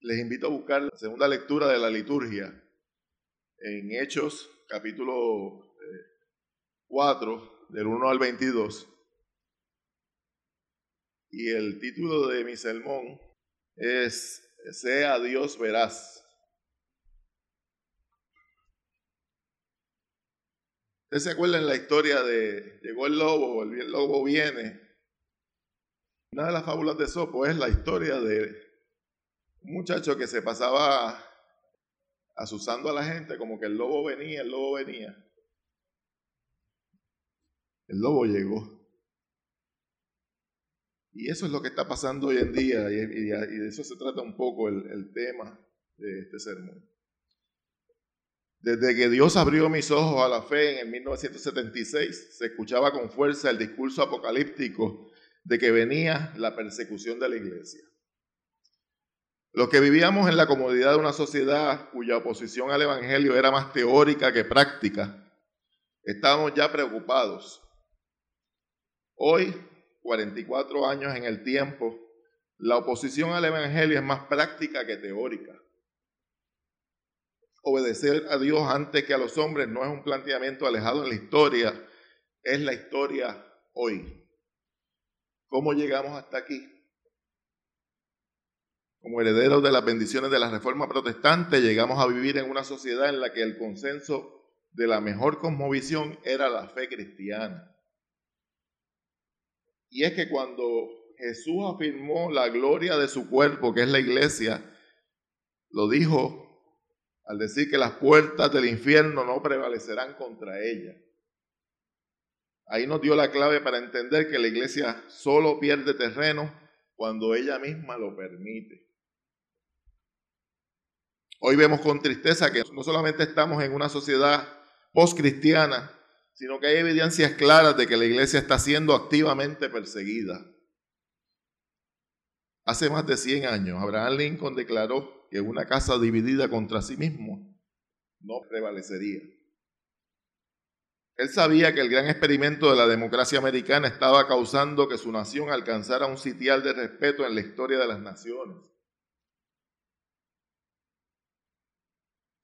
Les invito a buscar la segunda lectura de la liturgia en Hechos, capítulo 4, eh, del 1 al 22. Y el título de mi sermón es Sea Dios veraz. ¿Ustedes se acuerdan la historia de llegó el lobo, el lobo viene? Una de las fábulas de Sopo es la historia de un muchacho que se pasaba asusando a la gente como que el lobo venía, el lobo venía. El lobo llegó. Y eso es lo que está pasando hoy en día y, de eso se trata un poco el, el tema de este sermón. Desde que Dios abrió mis ojos a la fe en el 1976, se escuchaba con fuerza el discurso apocalíptico de que venía la persecución de la iglesia. Los que vivíamos en la comodidad de una sociedad cuya oposición al Evangelio era más teórica que práctica, estábamos ya preocupados. Hoy, 44 años en el tiempo, la oposición al Evangelio es más práctica que teórica. Obedecer a Dios antes que a los hombres no es un planteamiento alejado en la historia, es la historia hoy. ¿Cómo llegamos hasta aquí? Como herederos de las bendiciones de la Reforma Protestante, llegamos a vivir en una sociedad en la que el consenso de la mejor cosmovisión era la fe cristiana. Y es que cuando Jesús afirmó la gloria de su cuerpo, que es la iglesia, lo dijo al decir que las puertas del infierno no prevalecerán contra ella. Ahí nos dio la clave para entender que la iglesia solo pierde terreno cuando ella misma lo permite. Hoy vemos con tristeza que no solamente estamos en una sociedad post-cristiana, sino que hay evidencias claras de que la iglesia está siendo activamente perseguida. Hace más de 100 años, Abraham Lincoln declaró que una casa dividida contra sí mismo no prevalecería. Él sabía que el gran experimento de la democracia americana estaba causando que su nación alcanzara un sitial de respeto en la historia de las naciones.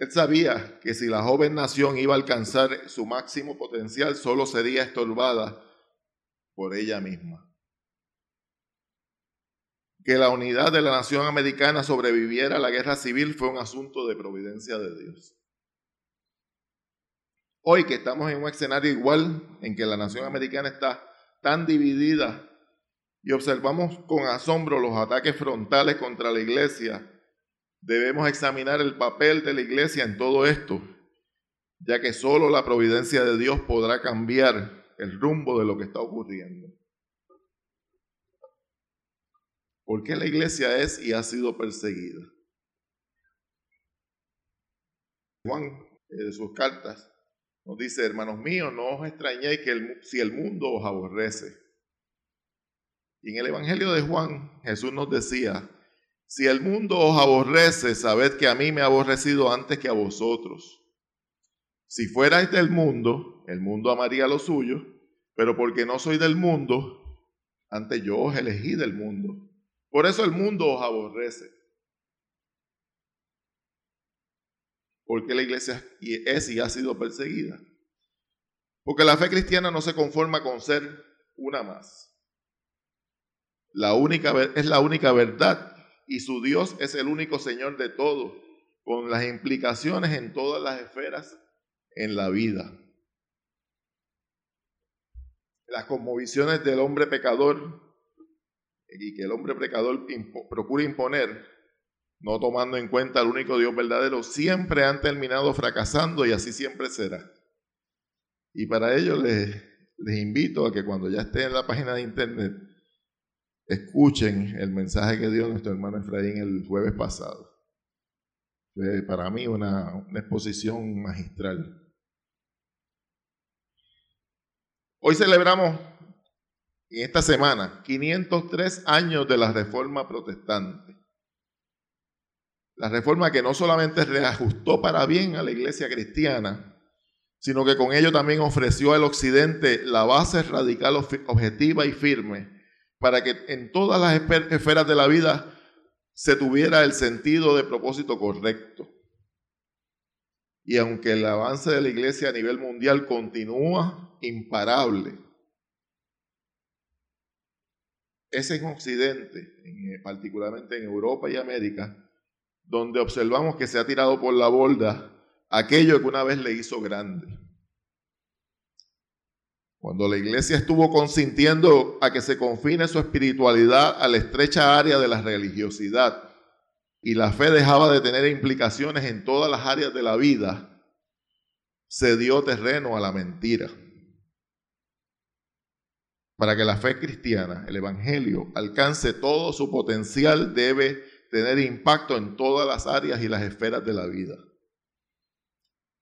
Él sabía que si la joven nación iba a alcanzar su máximo potencial, solo sería estorbada por ella misma. Que la unidad de la nación americana sobreviviera a la guerra civil fue un asunto de providencia de Dios. Hoy que estamos en un escenario igual en que la nación americana está tan dividida y observamos con asombro los ataques frontales contra la iglesia, debemos examinar el papel de la iglesia en todo esto, ya que solo la providencia de Dios podrá cambiar el rumbo de lo que está ocurriendo. ¿Por qué la iglesia es y ha sido perseguida? Juan, eh, de sus cartas, nos dice, hermanos míos, no os extrañéis que si el mundo os aborrece. Y en el Evangelio de Juan, Jesús nos decía, si el mundo os aborrece, sabed que a mí me ha aborrecido antes que a vosotros. Si fuerais del mundo, el mundo amaría lo suyo, pero porque no soy del mundo, antes yo os elegí del mundo. Por eso el mundo os aborrece. Porque la iglesia es y ha sido perseguida. Porque la fe cristiana no se conforma con ser una más. La única, es la única verdad y su Dios es el único Señor de todo, con las implicaciones en todas las esferas en la vida. Las conmovisiones del hombre pecador y que el hombre pecador procura imponer, no tomando en cuenta al único Dios verdadero, siempre han terminado fracasando y así siempre será. Y para ello les, les invito a que cuando ya estén en la página de internet, escuchen el mensaje que dio nuestro hermano Efraín el jueves pasado. Fue para mí una, una exposición magistral. Hoy celebramos en esta semana 503 años de la Reforma Protestante. La reforma que no solamente reajustó para bien a la iglesia cristiana, sino que con ello también ofreció al occidente la base radical objetiva y firme para que en todas las esferas de la vida se tuviera el sentido de propósito correcto. Y aunque el avance de la iglesia a nivel mundial continúa imparable, es en Occidente, particularmente en Europa y América, donde observamos que se ha tirado por la borda aquello que una vez le hizo grande. Cuando la iglesia estuvo consintiendo a que se confine su espiritualidad a la estrecha área de la religiosidad y la fe dejaba de tener implicaciones en todas las áreas de la vida, se dio terreno a la mentira. Para que la fe cristiana, el Evangelio, alcance todo su potencial, debe tener impacto en todas las áreas y las esferas de la vida.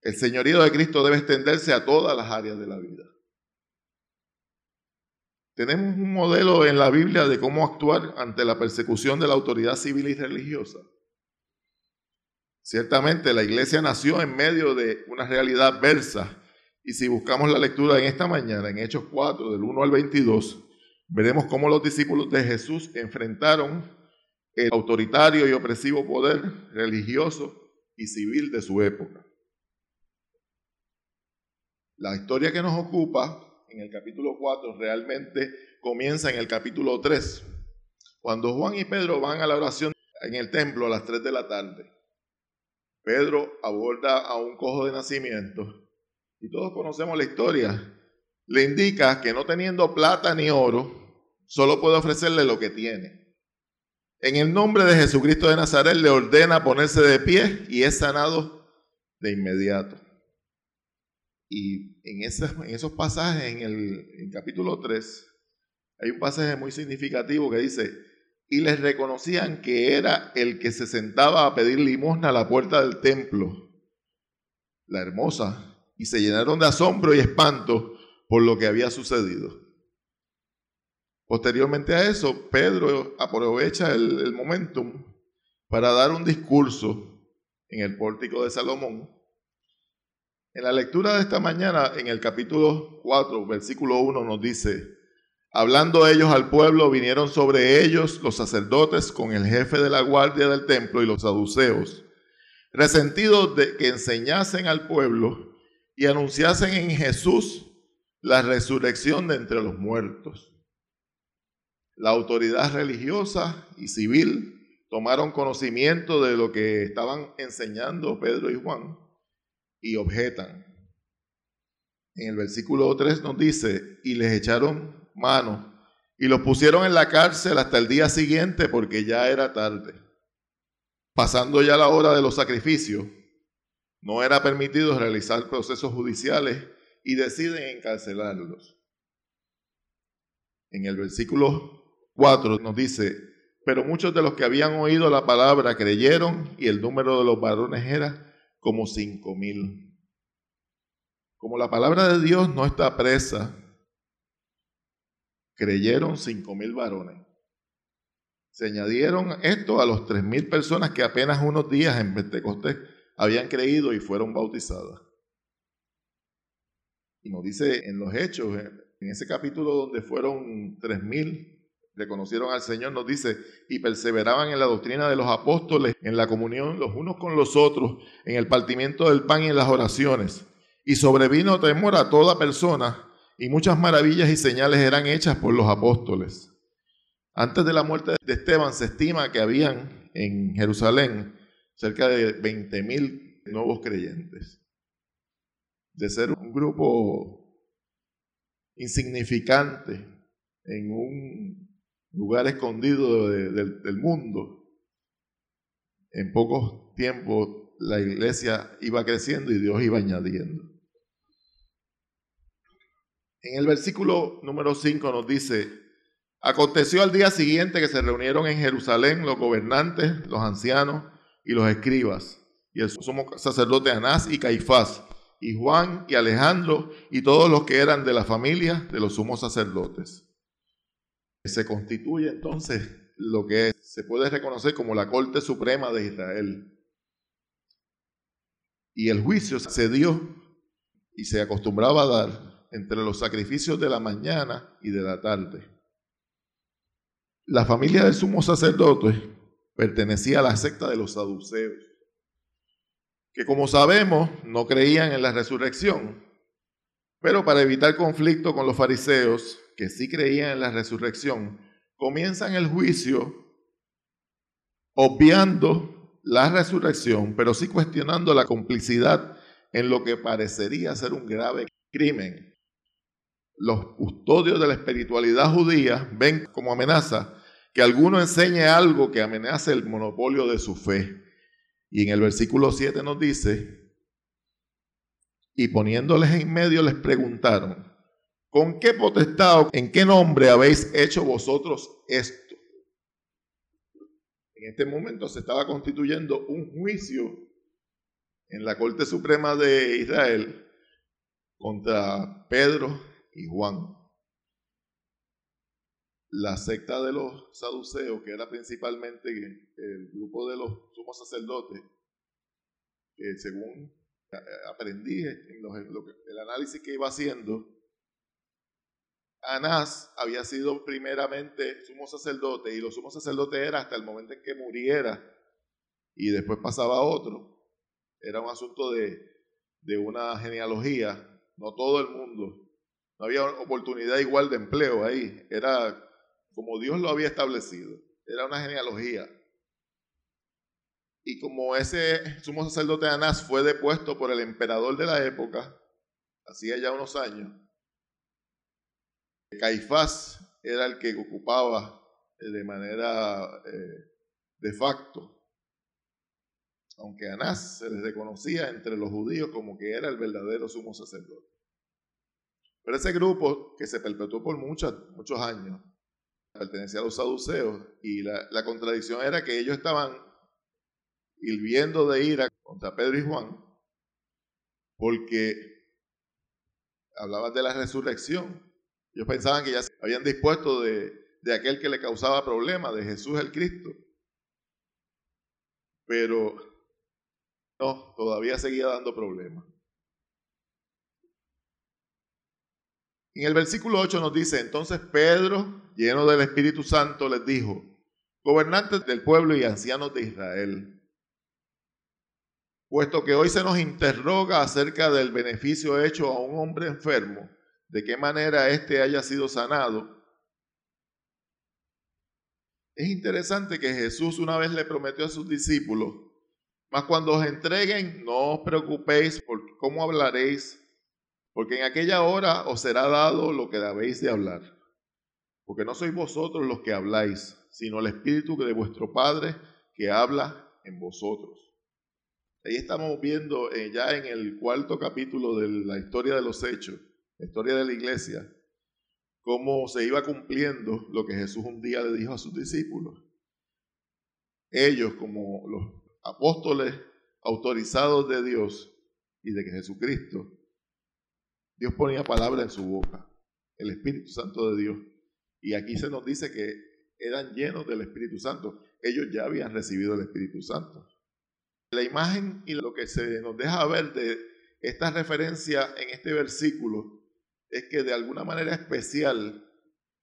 El señorío de Cristo debe extenderse a todas las áreas de la vida. Tenemos un modelo en la Biblia de cómo actuar ante la persecución de la autoridad civil y religiosa. Ciertamente la iglesia nació en medio de una realidad adversa y si buscamos la lectura en esta mañana, en Hechos 4, del 1 al 22, veremos cómo los discípulos de Jesús enfrentaron el autoritario y opresivo poder religioso y civil de su época. La historia que nos ocupa en el capítulo 4 realmente comienza en el capítulo 3, cuando Juan y Pedro van a la oración en el templo a las 3 de la tarde. Pedro aborda a un cojo de nacimiento y todos conocemos la historia. Le indica que no teniendo plata ni oro, solo puede ofrecerle lo que tiene. En el nombre de Jesucristo de Nazaret le ordena ponerse de pie y es sanado de inmediato. Y en, en esos pasajes, en el capítulo 3, hay un pasaje muy significativo que dice, y les reconocían que era el que se sentaba a pedir limosna a la puerta del templo, la hermosa, y se llenaron de asombro y espanto por lo que había sucedido. Posteriormente a eso, Pedro aprovecha el, el momentum para dar un discurso en el pórtico de Salomón en la lectura de esta mañana, en el capítulo 4, versículo 1, nos dice, hablando ellos al pueblo, vinieron sobre ellos los sacerdotes con el jefe de la guardia del templo y los saduceos, resentidos de que enseñasen al pueblo y anunciasen en Jesús la resurrección de entre los muertos. La autoridad religiosa y civil tomaron conocimiento de lo que estaban enseñando Pedro y Juan y objetan. En el versículo 3 nos dice, y les echaron mano y los pusieron en la cárcel hasta el día siguiente porque ya era tarde. Pasando ya la hora de los sacrificios, no era permitido realizar procesos judiciales y deciden encarcelarlos. En el versículo 4 nos dice, pero muchos de los que habían oído la palabra creyeron y el número de los varones era como cinco mil. Como la palabra de Dios no está presa, creyeron cinco mil varones. Se añadieron esto a los tres mil personas que apenas unos días en Pentecostés habían creído y fueron bautizadas. Y nos dice en los hechos, en ese capítulo donde fueron tres mil reconocieron al Señor, nos dice, y perseveraban en la doctrina de los apóstoles, en la comunión los unos con los otros, en el partimiento del pan y en las oraciones. Y sobrevino temor a toda persona, y muchas maravillas y señales eran hechas por los apóstoles. Antes de la muerte de Esteban se estima que habían en Jerusalén cerca de 20 mil nuevos creyentes. De ser un grupo insignificante en un lugar escondido del mundo, en pocos tiempos la iglesia iba creciendo y Dios iba añadiendo. En el versículo número 5 nos dice, aconteció al día siguiente que se reunieron en Jerusalén los gobernantes, los ancianos y los escribas, y el sumo sacerdote Anás y Caifás, y Juan y Alejandro y todos los que eran de la familia de los sumos sacerdotes. Se constituye entonces lo que se puede reconocer como la Corte Suprema de Israel. Y el juicio se dio y se acostumbraba a dar entre los sacrificios de la mañana y de la tarde. La familia del sumo sacerdote pertenecía a la secta de los saduceos, que como sabemos no creían en la resurrección, pero para evitar conflicto con los fariseos, que sí creían en la resurrección, comienzan el juicio obviando la resurrección, pero sí cuestionando la complicidad en lo que parecería ser un grave crimen. Los custodios de la espiritualidad judía ven como amenaza que alguno enseñe algo que amenace el monopolio de su fe. Y en el versículo 7 nos dice, y poniéndoles en medio les preguntaron, ¿con qué potestad en qué nombre habéis hecho vosotros esto? En este momento se estaba constituyendo un juicio en la Corte Suprema de Israel contra Pedro y Juan la secta de los saduceos, que era principalmente el grupo de los sumos sacerdotes, que según aprendí en el análisis que iba haciendo, Anás había sido primeramente sumo sacerdote y los sumos sacerdotes era hasta el momento en que muriera y después pasaba a otro. Era un asunto de, de una genealogía, no todo el mundo. No había oportunidad igual de empleo ahí. Era como Dios lo había establecido. Era una genealogía. Y como ese sumo sacerdote Anás fue depuesto por el emperador de la época, hacía ya unos años, Caifás era el que ocupaba eh, de manera eh, de facto, aunque Anás se les reconocía entre los judíos como que era el verdadero sumo sacerdote. Pero ese grupo que se perpetuó por muchos, muchos años, pertenecía a los saduceos y la, contradicción era que ellos estaban hirviendo de ira contra Pedro y Juan porque hablaban de la resurrección. Ellos pensaban que ya se habían dispuesto de, de aquel que le causaba problemas, de Jesús el Cristo. Pero no, todavía seguía dando problemas. En el versículo 8 nos dice, entonces Pedro, lleno del Espíritu Santo, les dijo, gobernantes del pueblo y ancianos de Israel, puesto que hoy se nos interroga acerca del beneficio hecho a un hombre enfermo, de qué manera éste haya sido sanado. Es interesante que Jesús una vez le prometió a sus discípulos, mas cuando os entreguen, no os preocupéis por cómo hablaréis porque en aquella hora os será dado lo que debéis de hablar. Porque no sois vosotros los que habláis, sino el Espíritu de vuestro Padre que habla en vosotros. Ahí estamos viendo eh, ya en el cuarto capítulo de la historia de los hechos, la historia de la iglesia, cómo se iba cumpliendo lo que Jesús un día le dijo a sus discípulos. Ellos como los apóstoles autorizados de Dios y de Jesucristo, Dios ponía palabra en su boca, el Espíritu Santo de Dios. Y aquí se nos dice que eran llenos del Espíritu Santo. Ellos ya habían recibido el Espíritu Santo. La imagen y lo que se nos deja ver de esta referencia en este versículo es que de alguna manera especial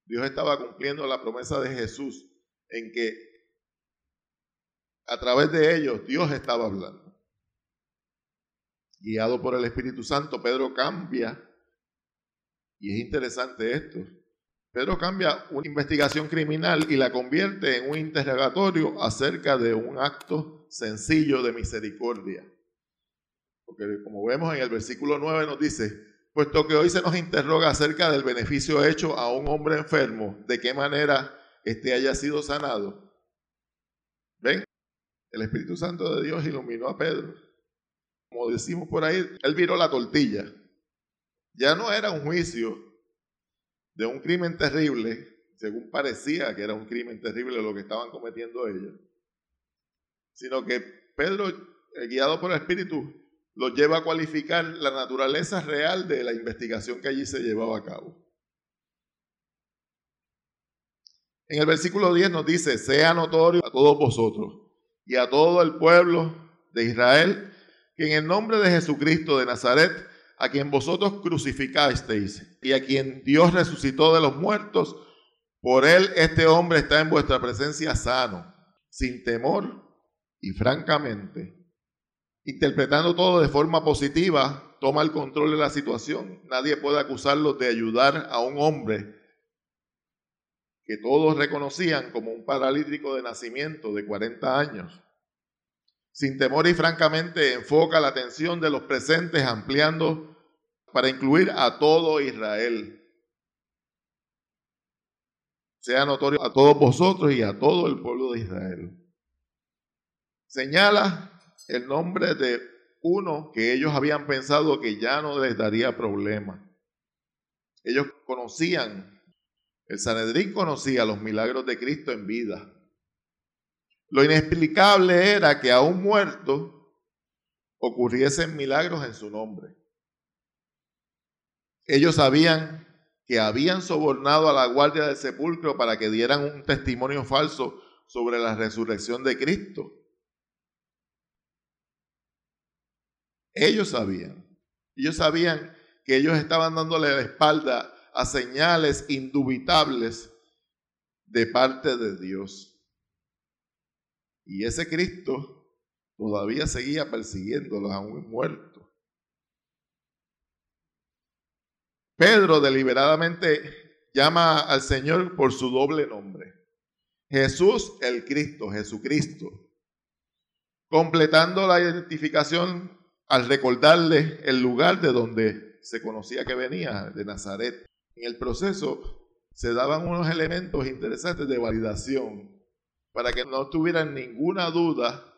Dios estaba cumpliendo la promesa de Jesús en que a través de ellos Dios estaba hablando. Guiado por el Espíritu Santo, Pedro cambia y es interesante esto. Pedro cambia una investigación criminal y la convierte en un interrogatorio acerca de un acto sencillo de misericordia. Porque como vemos en el versículo 9 nos dice, puesto que hoy se nos interroga acerca del beneficio hecho a un hombre enfermo, de qué manera éste haya sido sanado. ¿Ven? El Espíritu Santo de Dios iluminó a Pedro. Como decimos por ahí, él viró la tortilla. Ya no era un juicio de un crimen terrible, según parecía que era un crimen terrible lo que estaban cometiendo ellos, sino que Pedro, guiado por el Espíritu, los lleva a cualificar la naturaleza real de la investigación que allí se llevaba a cabo. En el versículo 10 nos dice, sea notorio a todos vosotros y a todo el pueblo de Israel que en el nombre de Jesucristo de Nazaret, a quien vosotros crucificasteis y a quien Dios resucitó de los muertos, por él este hombre está en vuestra presencia sano. sin temor y francamente, interpretando todo de forma positiva, toma el control de la situación. Nadie puede acusarlos de ayudar a un hombre que todos reconocían como un paralítico de nacimiento de 40 años. Sin temor y francamente enfoca la atención de los presentes ampliando para incluir a todo Israel. Sea notorio a todos vosotros y a todo el pueblo de Israel. Señala el nombre de uno que ellos habían pensado que ya no les daría problema. Ellos conocían el Sanedrín conocía los milagros de Cristo en vida. Lo inexplicable era que a un muerto ocurriesen milagros en su nombre. Ellos sabían que habían sobornado a la guardia del sepulcro para que dieran un testimonio falso sobre la resurrección de Cristo. Ellos sabían. Ellos sabían que ellos estaban dándole la espalda a señales indubitables de parte de Dios. Y ese Cristo todavía seguía persiguiéndolos aún muertos. Pedro deliberadamente llama al Señor por su doble nombre. Jesús el Cristo, Jesucristo. Completando la identificación al recordarle el lugar de donde se conocía que venía, de Nazaret. En el proceso se daban unos elementos interesantes de validación para que no tuvieran ninguna duda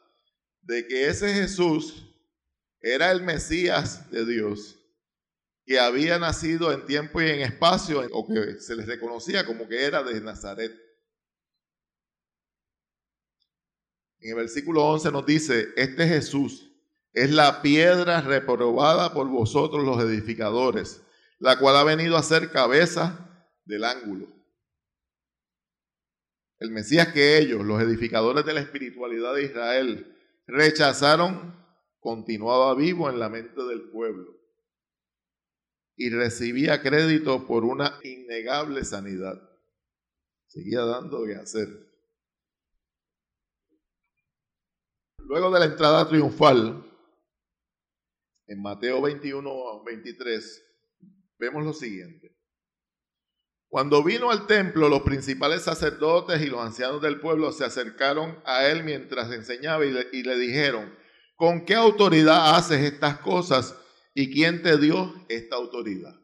de que ese Jesús era el Mesías de Dios, que había nacido en tiempo y en espacio, o que se les reconocía como que era de Nazaret. En el versículo 11 nos dice, este Jesús es la piedra reprobada por vosotros los edificadores la cual ha venido a ser cabeza del ángulo. El Mesías que ellos, los edificadores de la espiritualidad de Israel, rechazaron, continuaba vivo en la mente del pueblo y recibía crédito por una innegable sanidad. Seguía dando que hacer. Luego de la entrada triunfal, en Mateo 21 23, vemos lo siguiente. Cuando vino al templo, los principales sacerdotes y los ancianos del pueblo se acercaron a él mientras enseñaba y le, dijeron, ¿con qué autoridad haces estas cosas y quién te dio esta autoridad?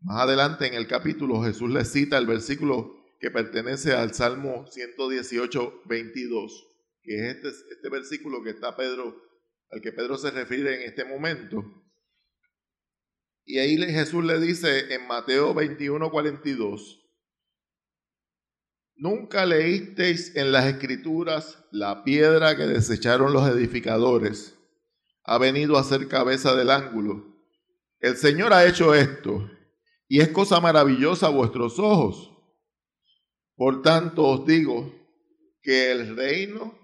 Más adelante en el capítulo Jesús le cita el versículo que pertenece al Salmo 118, 22, que es este, este versículo que está Pedro, al que Pedro se refiere en este momento. Y ahí Jesús le dice en Mateo 21, 42, Nunca leísteis en las escrituras la piedra que desecharon los edificadores. Ha venido a ser cabeza del ángulo. El Señor ha hecho esto y es cosa maravillosa a vuestros ojos. Por tanto os digo que el reino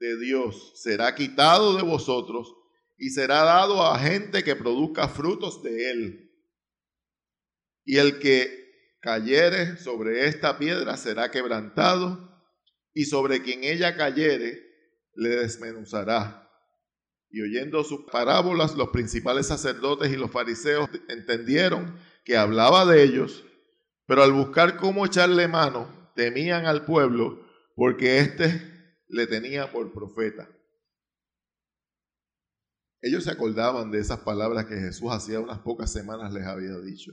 de Dios será quitado de vosotros y será dado a gente que produzca frutos de él. Y el que cayere sobre esta piedra será quebrantado, y sobre quien ella cayere le desmenuzará. Y oyendo sus parábolas, los principales sacerdotes y los fariseos entendieron que hablaba de ellos, pero al buscar cómo echarle mano, temían al pueblo, porque éste le tenía por profeta. Ellos se acordaban de esas palabras que Jesús hacía unas pocas semanas les había dicho.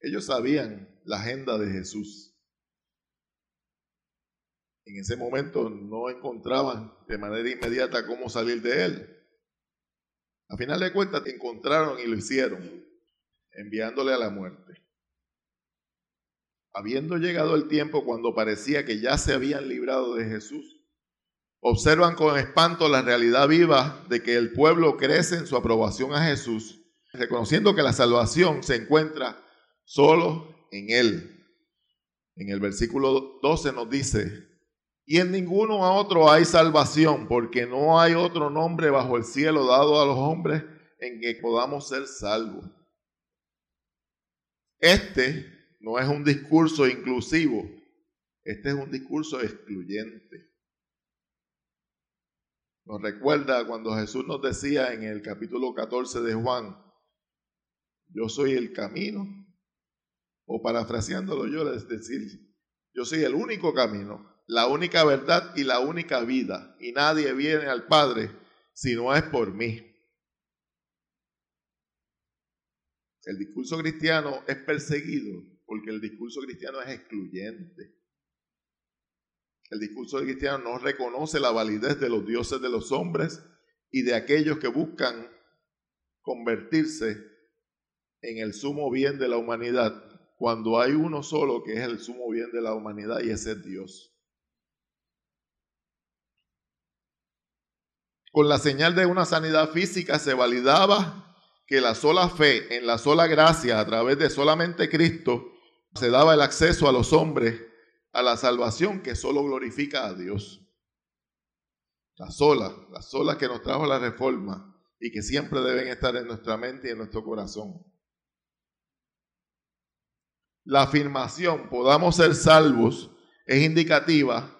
Ellos sabían la agenda de Jesús. En ese momento no encontraban de manera inmediata cómo salir de él. A final de cuentas encontraron y lo hicieron, enviándole a la muerte. Habiendo llegado el tiempo cuando parecía que ya se habían librado de Jesús, observan con espanto la realidad viva de que el pueblo crece en su aprobación a Jesús, reconociendo que la salvación se encuentra solo en Él. En el versículo 12 nos dice, y en ninguno a otro hay salvación, porque no hay otro nombre bajo el cielo dado a los hombres en que podamos ser salvos. Este no es un discurso inclusivo Este es un discurso excluyente. Nos recuerda cuando Jesús nos decía en el capítulo 14 de Juan, yo soy el camino, o parafraseándolo yo, es decir, yo soy el único camino, la única verdad y la única vida, y nadie viene al Padre si no es por mí. El discurso cristiano es perseguido porque el discurso cristiano es excluyente. El discurso cristiano no reconoce la validez de los dioses de los hombres y de aquellos que buscan convertirse en el sumo bien de la humanidad, cuando hay uno solo que es el sumo bien de la humanidad y ese es Dios. Con la señal de una sanidad física se validaba que la sola fe en la sola gracia a través de solamente Cristo se daba el acceso a los hombres a la salvación que solo glorifica a Dios. La sola, la sola que nos trajo la reforma y que siempre deben estar en nuestra mente y en nuestro corazón. La afirmación podamos ser salvos es indicativa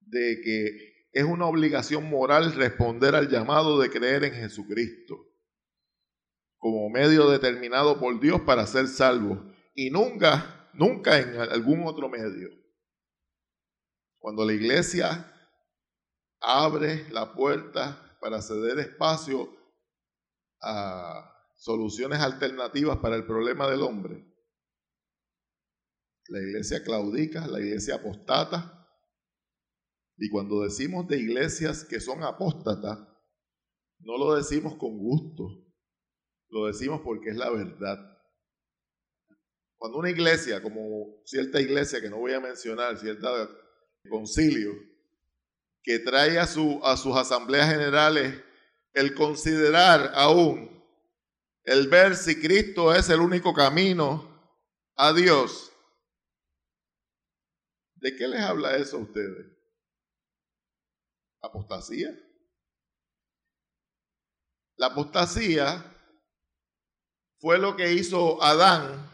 de que es una obligación moral responder al llamado de creer en Jesucristo como medio determinado por Dios para ser salvos y nunca, nunca en algún otro medio. Cuando la iglesia abre la puerta para ceder espacio a soluciones alternativas para el problema del hombre, la iglesia claudica, la iglesia apostata, y cuando decimos de iglesias que son apóstatas, no lo decimos con gusto, lo decimos porque es la verdad. Cuando una iglesia, como cierta iglesia que no voy a mencionar, cierta concilio, que trae a, su, a sus asambleas generales el considerar aún, el ver si Cristo es el único camino a Dios. ¿De qué les habla eso a ustedes? ¿Apostasía? La apostasía fue lo que hizo Adán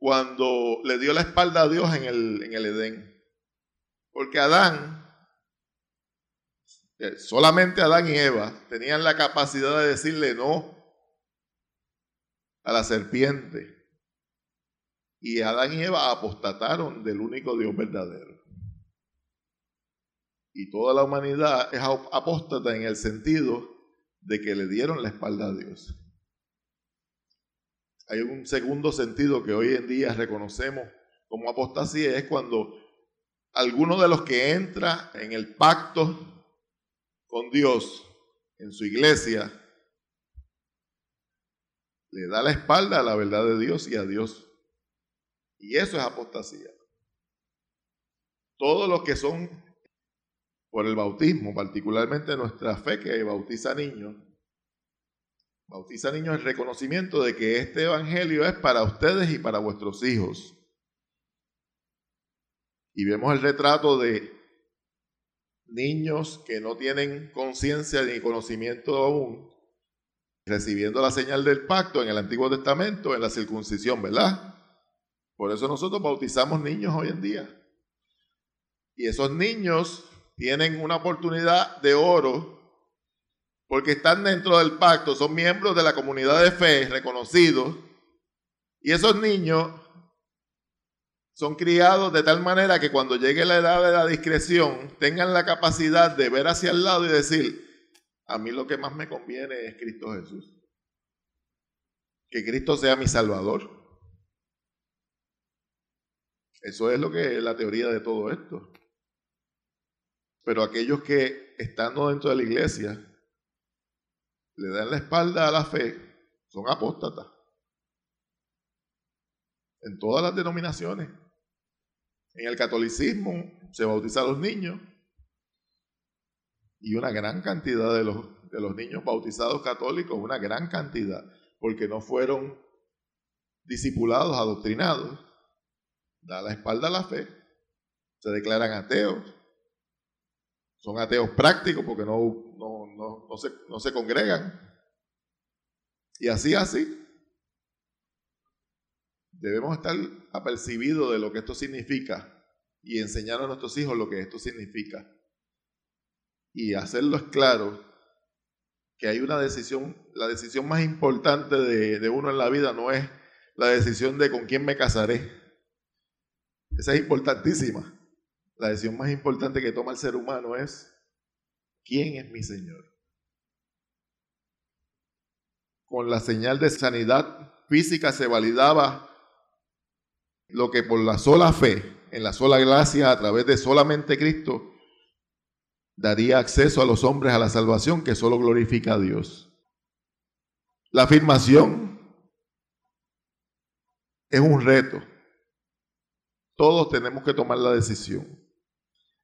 cuando le dio la espalda a Dios en el, en el Edén. Porque Adán, eh, solamente Adán y Eva tenían la capacidad de decirle no a la serpiente. Y Adán y Eva apostataron del único Dios verdadero. Y toda la humanidad es apóstata en el sentido de que le dieron la espalda a Dios. Hay un segundo sentido que hoy en día reconocemos como apostasía, es cuando alguno de los que entra en el pacto con Dios en su iglesia le da la espalda a la verdad de Dios y a Dios. Y eso es apostasía. Todos los que son por el bautismo, particularmente nuestra fe que bautiza niños, Bautiza niños el reconocimiento de que este evangelio es para ustedes y para vuestros hijos. Y vemos el retrato de niños que no tienen conciencia ni conocimiento aún, recibiendo la señal del pacto en el Antiguo Testamento, en la circuncisión, ¿verdad? Por eso nosotros bautizamos niños hoy en día. Y esos niños tienen una oportunidad de oro porque están dentro del pacto, son miembros de la comunidad de fe reconocidos, y esos niños son criados de tal manera que cuando llegue la edad de la discreción tengan la capacidad de ver hacia el lado y decir, a mí lo que más me conviene es Cristo Jesús. Que Cristo sea mi Salvador. Eso es lo que es la teoría de todo esto. Pero aquellos que estando dentro de la iglesia le dan la espalda a la fe, son apóstatas. En todas las denominaciones. En el catolicismo se bautizan los niños y una gran cantidad de los, de los niños bautizados católicos, una gran cantidad, porque no fueron discipulados, adoctrinados, da la espalda a la fe, se declaran ateos, son ateos prácticos porque no, se, no se congregan. Y así, así. Debemos estar apercibidos de lo que esto significa y enseñar a nuestros hijos lo que esto significa. Y hacerlo es claro que hay una decisión, la decisión más importante de, de uno en la vida no es la decisión de con quién me casaré. Esa es importantísima. La decisión más importante que toma el ser humano es quién es mi Señor. Con la señal de sanidad física se validaba lo que por la sola fe, en la sola gracia, a través de solamente Cristo, daría acceso a los hombres a la salvación que solo glorifica a Dios. La afirmación es un reto. Todos tenemos que tomar la decisión.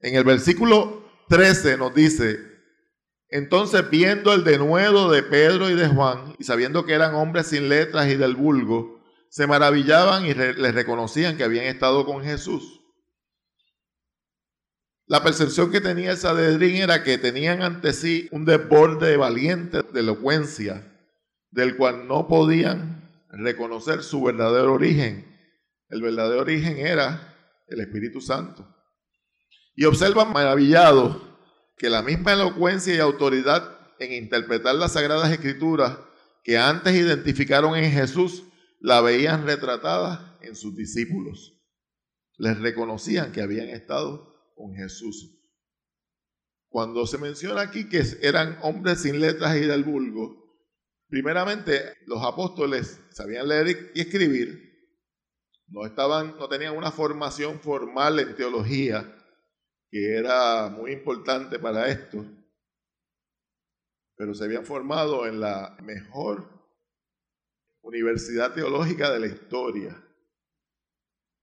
En el versículo 13 nos dice, entonces viendo el denuedo de Pedro y de Juan, y sabiendo que eran hombres sin letras y del vulgo, se maravillaban y les reconocían que habían estado con Jesús. La percepción que tenía el Sanedrín era que tenían ante sí un desborde valiente de elocuencia, del cual no podían reconocer su verdadero origen. El verdadero origen era el Espíritu Santo. Y observan maravillados que la misma elocuencia y autoridad en interpretar las sagradas escrituras que antes identificaron en Jesús la veían retratada en sus discípulos. Les reconocían que habían estado con Jesús. Cuando se menciona aquí que eran hombres sin letras y del vulgo, primeramente los apóstoles sabían leer y escribir, no estaban, no tenían una formación formal en teología, que era muy importante para esto, pero se habían formado en la mejor universidad teológica de la historia.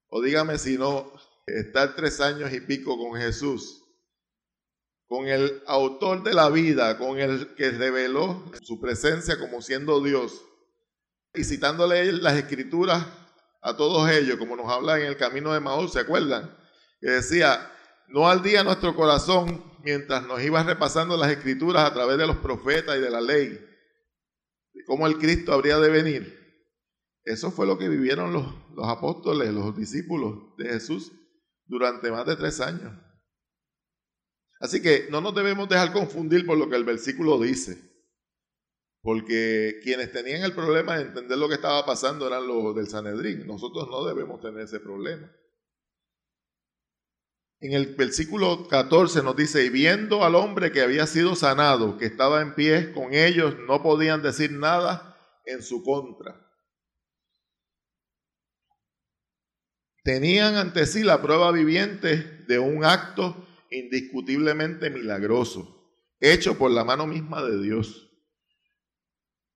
O dígame si no, estar tres años y pico con Jesús, con el autor de la vida, con el que reveló su presencia como siendo Dios, y citándole las escrituras a todos ellos, como nos habla en el camino de Maús, ¿se acuerdan? Que decía, no al día nuestro corazón mientras nos iba repasando las escrituras a través de los profetas y de la ley cómo el Cristo habría de venir. Eso fue lo que vivieron los, los apóstoles, los discípulos de Jesús durante más de tres años. Así que no nos debemos dejar confundir por lo que el versículo dice, porque quienes tenían el problema de entender lo que estaba pasando eran los del Sanedrín. Nosotros no debemos tener ese problema. En el versículo 14 nos dice, y viendo al hombre que había sido sanado, que estaba en pie con ellos, no podían decir nada en su contra. Tenían ante sí la prueba viviente de un acto indiscutiblemente milagroso, hecho por la mano misma de Dios.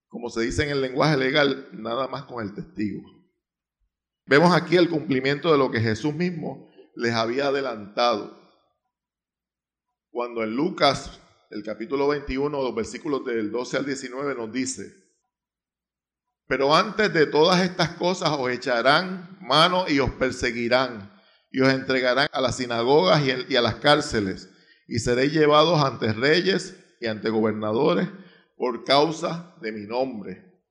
Como se dice en el lenguaje legal, nada más con el testigo. Vemos aquí el cumplimiento de lo que Jesús mismo les había adelantado. Cuando en Lucas, el capítulo 21, los versículos del 12 al 19 nos dice, pero antes de todas estas cosas os echarán mano y os perseguirán y os entregarán a las sinagogas y a las cárceles y seréis llevados ante reyes y ante gobernadores por causa de mi nombre.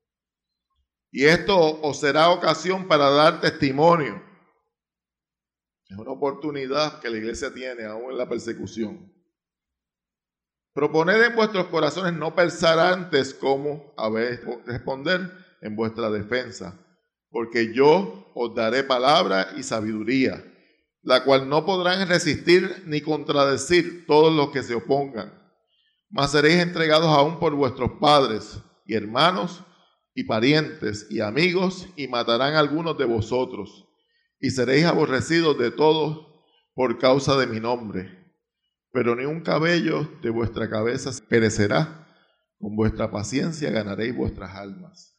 Y esto os será ocasión para dar testimonio. Es una oportunidad que la iglesia tiene aún en la persecución. Proponed en vuestros corazones no pensar antes cómo habéis responder en vuestra defensa, porque yo os daré palabra y sabiduría, la cual no podrán resistir ni contradecir todos los que se opongan. Mas seréis entregados aún por vuestros padres y hermanos y parientes y amigos, y matarán a algunos de vosotros y seréis aborrecidos de todos por causa de mi nombre. Pero ni un cabello de vuestra cabeza perecerá. Con vuestra paciencia ganaréis vuestras almas.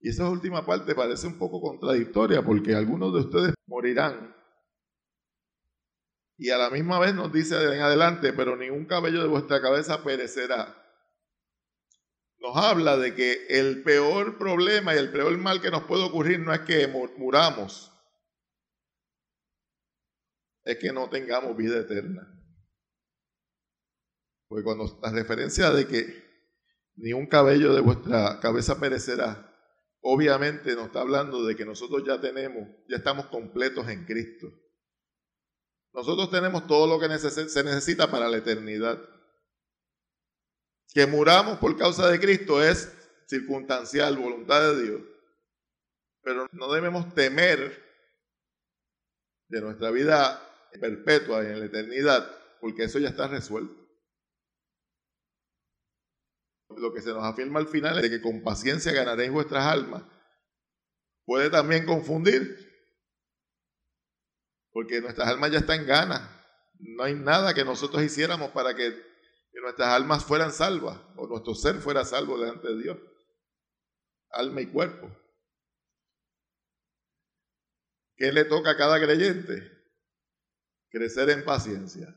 Y esa última parte parece un poco contradictoria porque algunos de ustedes morirán. Y a la misma vez nos dice en adelante, pero ni un cabello de vuestra cabeza perecerá. Nos habla de que el peor problema y el peor mal que nos puede ocurrir no es que muramos, es que no tengamos vida eterna. Porque cuando la referencia de que ni un cabello de vuestra cabeza perecerá, obviamente nos está hablando de que nosotros ya tenemos, ya estamos completos en Cristo. Nosotros tenemos todo lo que se necesita para la eternidad. Que muramos por causa de Cristo es circunstancial, voluntad de Dios. Pero no debemos temer de nuestra vida perpetua en la eternidad, porque eso ya está resuelto. Lo que se nos afirma al final es de que con paciencia ganaréis vuestras almas. Puede también confundir, porque nuestras almas ya están en gana. No hay nada que nosotros hiciéramos para que nuestras almas fueran salvas o nuestro ser fuera salvo delante de Dios. Alma y cuerpo. ¿Qué le toca a cada creyente? Crecer en paciencia.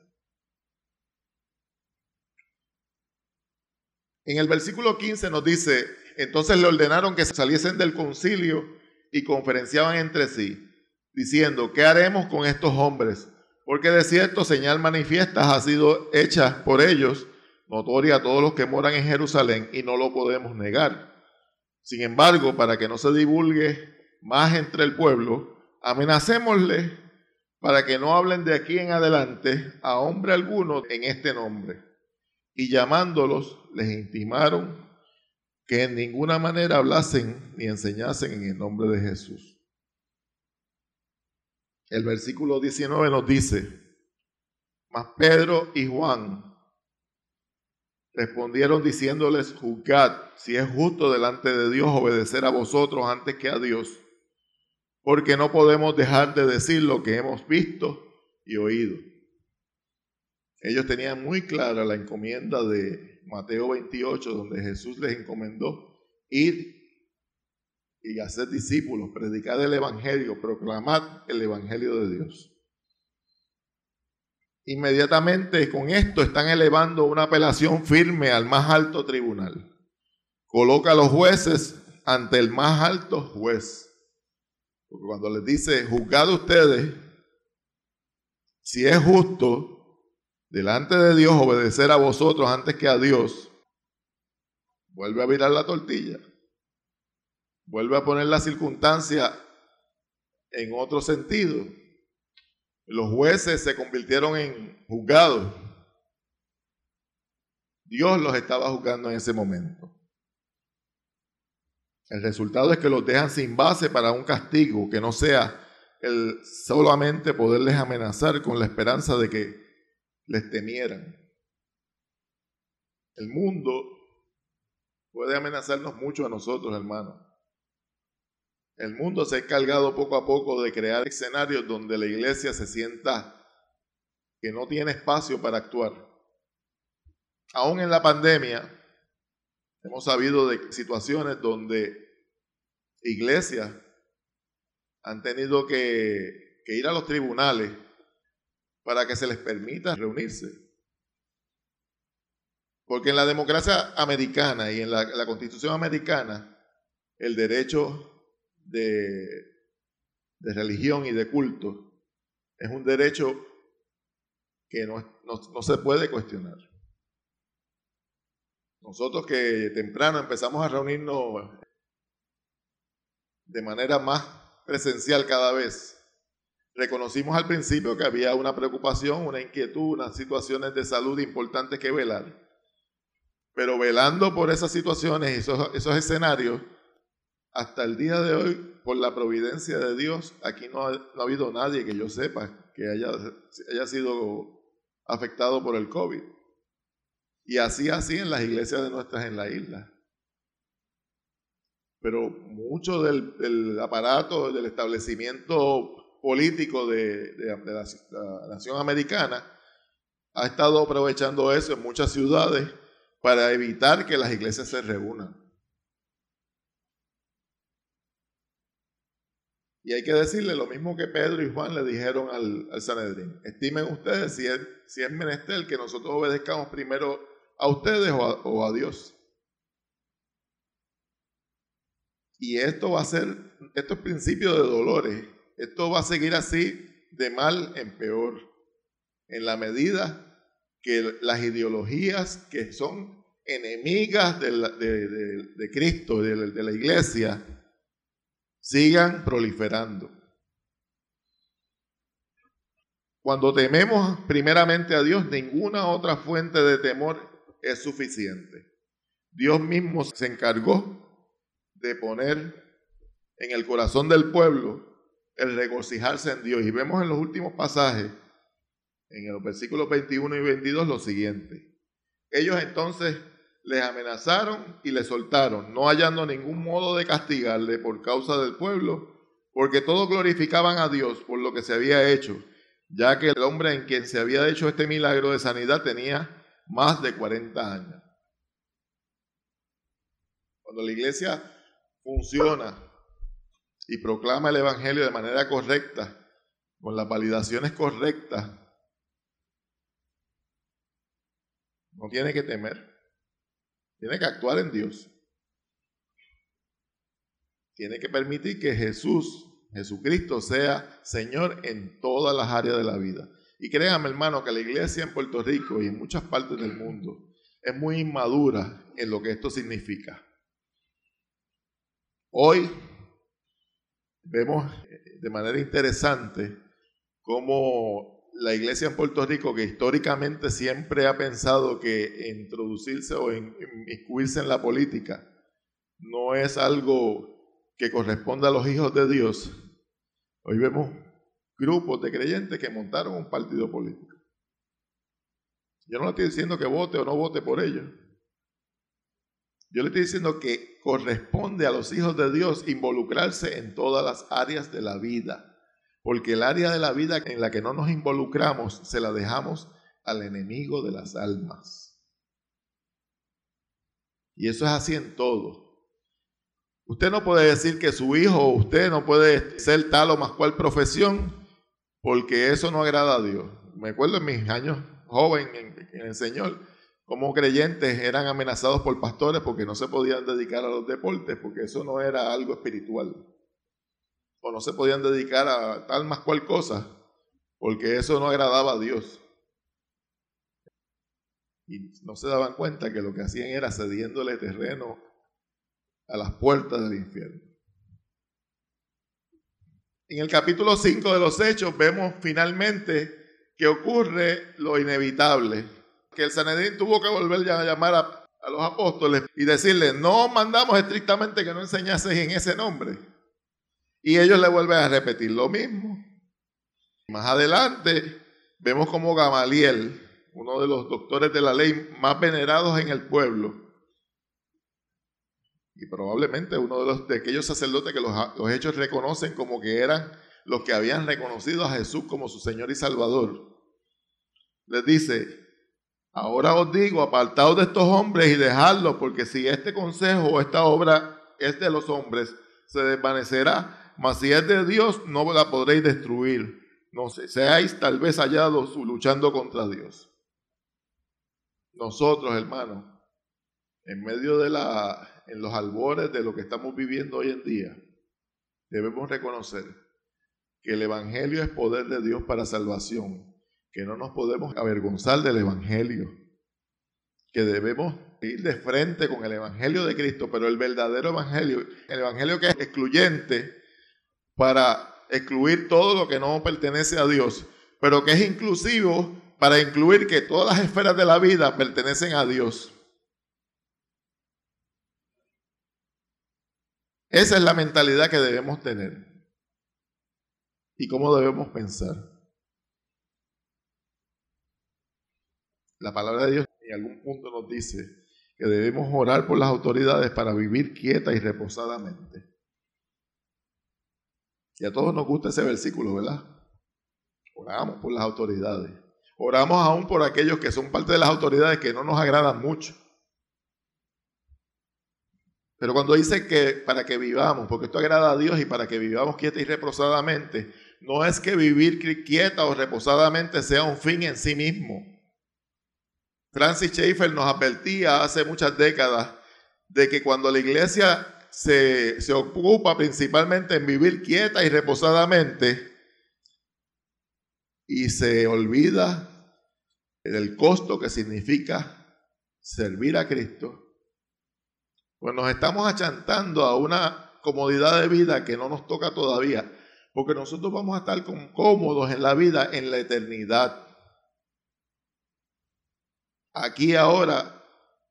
En el versículo 15 nos dice, entonces le ordenaron que saliesen del concilio y conferenciaban entre sí, diciendo, ¿qué haremos con estos hombres? Porque de cierto señal manifiesta ha sido hecha por ellos, notoria a todos los que moran en Jerusalén, y no lo podemos negar. Sin embargo, para que no se divulgue más entre el pueblo, amenacémosle para que no hablen de aquí en adelante a hombre alguno en este nombre. Y llamándolos, les intimaron que en ninguna manera hablasen ni enseñasen en el nombre de Jesús. El versículo 19 nos dice, mas Pedro y Juan respondieron diciéndoles, juzgad si es justo delante de Dios obedecer a vosotros antes que a Dios, porque no podemos dejar de decir lo que hemos visto y oído. Ellos tenían muy clara la encomienda de Mateo 28, donde Jesús les encomendó ir y hacer discípulos, predicar el Evangelio, proclamar el Evangelio de Dios. Inmediatamente con esto están elevando una apelación firme al más alto tribunal. Coloca a los jueces ante el más alto juez. Porque cuando les dice, juzgad ustedes, si es justo delante de Dios obedecer a vosotros antes que a Dios, vuelve a virar la tortilla. Vuelve a poner la circunstancia en otro sentido. Los jueces se convirtieron en juzgados. Dios los estaba juzgando en ese momento. El resultado es que los dejan sin base para un castigo que no sea el solamente poderles amenazar con la esperanza de que les temieran. El mundo puede amenazarnos mucho a nosotros, hermanos. El mundo se ha encargado poco a poco de crear escenarios donde la iglesia se sienta que no tiene espacio para actuar. Aún en la pandemia, hemos sabido de situaciones donde iglesias han tenido que, ir a los tribunales para que se les permita reunirse. Porque en la democracia americana y en la constitución americana, el derecho de, religión y de culto es un derecho que no, se puede cuestionar. Nosotros que temprano empezamos a reunirnos de manera más presencial cada vez, reconocimos al principio que había una preocupación, una inquietud, unas situaciones de salud importantes que velar. Pero velando por esas situaciones y esos, esos escenarios, hasta el día de hoy, por la providencia de Dios, aquí no ha, habido nadie que yo sepa que haya, haya sido afectado por el COVID. Y así, así en las iglesias de nuestras en la isla. Pero mucho del, aparato, del establecimiento político de, la nación americana ha estado aprovechando eso en muchas ciudades para evitar que las iglesias se reúnan. Y hay que decirle lo mismo que Pedro y Juan le dijeron al, Sanedrín. Estimen ustedes si es, si es menester que nosotros obedezcamos primero a ustedes o a, Dios. Y esto va a ser, esto es principio de dolores. Esto va a seguir así de mal en peor. En la medida que las ideologías que son enemigas de, de Cristo, de la iglesia, sigan proliferando. Cuando tememos primeramente a Dios, ninguna otra fuente de temor es suficiente. Dios mismo se encargó de poner en el corazón del pueblo el regocijarse en Dios. Y vemos en los últimos pasajes, en los versículos 21 y 22, lo siguiente. Ellos entonces les amenazaron y les soltaron, no hallando ningún modo de castigarle por causa del pueblo, porque todos glorificaban a Dios por lo que se había hecho, ya que el hombre en quien se había hecho este milagro de sanidad tenía más de 40 años. Cuando la iglesia funciona y proclama el Evangelio de manera correcta, con las validaciones correctas, no tiene que temer, tiene que actuar en Dios. Tiene que permitir que Jesús, Jesucristo, sea Señor en todas las áreas de la vida. Y créanme, hermano, que la iglesia en Puerto Rico y en muchas partes del mundo es muy inmadura en lo que esto significa. Hoy vemos de manera interesante cómo la iglesia en Puerto Rico, que históricamente siempre ha pensado que introducirse o inmiscuirse en la política no es algo que corresponde a los hijos de Dios, hoy vemos grupos de creyentes que montaron un partido político. Yo no le estoy diciendo que vote o no vote por ellos. Yo le estoy diciendo que corresponde a los hijos de Dios involucrarse en todas las áreas de la vida, porque el área de la vida en la que no nos involucramos se la dejamos al enemigo de las almas. Y eso es así en todo. Usted no puede decir que su hijo o usted no puede ser tal o más cual profesión, porque eso no agrada a Dios. Me acuerdo en mis años joven en el Señor, como creyentes eran amenazados por pastores porque no se podían dedicar a los deportes, porque eso no era algo espiritual. O no se podían dedicar a tal más cual cosa, porque eso no agradaba a Dios. Y no se daban cuenta que lo que hacían era cediéndole terreno a las puertas del infierno. En el capítulo 5 de los Hechos vemos finalmente que ocurre lo inevitable que el Sanedrín tuvo que volver a llamar a, los apóstoles y decirle, no mandamos estrictamente que no enseñases en ese nombre. Y ellos le vuelven a repetir lo mismo. Más adelante vemos como Gamaliel, uno de los doctores de la ley más venerados en el pueblo, y probablemente uno de, los, de aquellos sacerdotes que los, los hechos reconocen como que eran los que habían reconocido a Jesús como su Señor y Salvador, les dice, Ahora os digo, apartaos de estos hombres y dejadlos, porque si este consejo o esta obra es de los hombres, se desvanecerá, mas si es de Dios, no la podréis destruir. No sé, seáis tal vez hallados luchando contra Dios. Nosotros, hermanos, en medio de la, en los albores de lo que estamos viviendo hoy en día, debemos reconocer que el Evangelio es poder de Dios para salvación que no nos podemos avergonzar del Evangelio, que debemos ir de frente con el Evangelio de Cristo, pero el verdadero Evangelio, el Evangelio que es excluyente para excluir todo lo que no pertenece a Dios, pero que es inclusivo para incluir que todas las esferas de la vida pertenecen a Dios. Esa es la mentalidad que debemos tener y cómo debemos pensar. La palabra de Dios en algún punto nos dice que debemos orar por las autoridades para vivir quieta y reposadamente. Y a todos nos gusta ese versículo, ¿verdad? Oramos por las autoridades. Oramos aún por aquellos que son parte de las autoridades que no nos agradan mucho. Pero cuando dice que para que vivamos, porque esto agrada a Dios y para que vivamos quieta y reposadamente, no es que vivir quieta o reposadamente sea un fin en sí mismo. Francis Schaeffer nos advertía hace muchas décadas de que cuando la iglesia se, se ocupa principalmente en vivir quieta y reposadamente y se olvida del costo que significa servir a Cristo, pues nos estamos achantando a una comodidad de vida que no nos toca todavía. Porque nosotros vamos a estar cómodos en la vida en la eternidad. Aquí ahora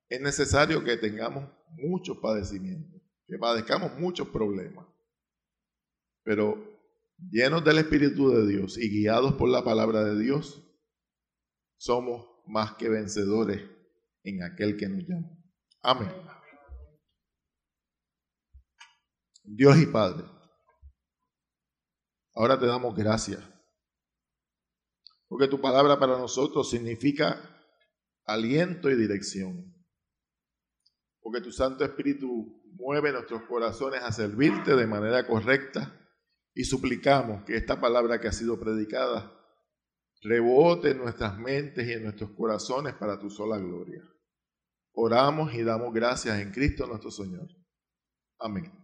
es necesario que tengamos muchos padecimientos, que padezcamos muchos problemas. Pero llenos del Espíritu de Dios y guiados por la palabra de Dios, somos más que vencedores en aquel que nos llama. Amén. Dios y Padre, ahora te damos gracias, porque tu palabra para nosotros significa aliento y dirección, porque tu Santo Espíritu mueve nuestros corazones a servirte de manera correcta y suplicamos que esta palabra que ha sido predicada rebote en nuestras mentes y en nuestros corazones para tu sola gloria. Oramos y damos gracias en Cristo nuestro Señor. Amén.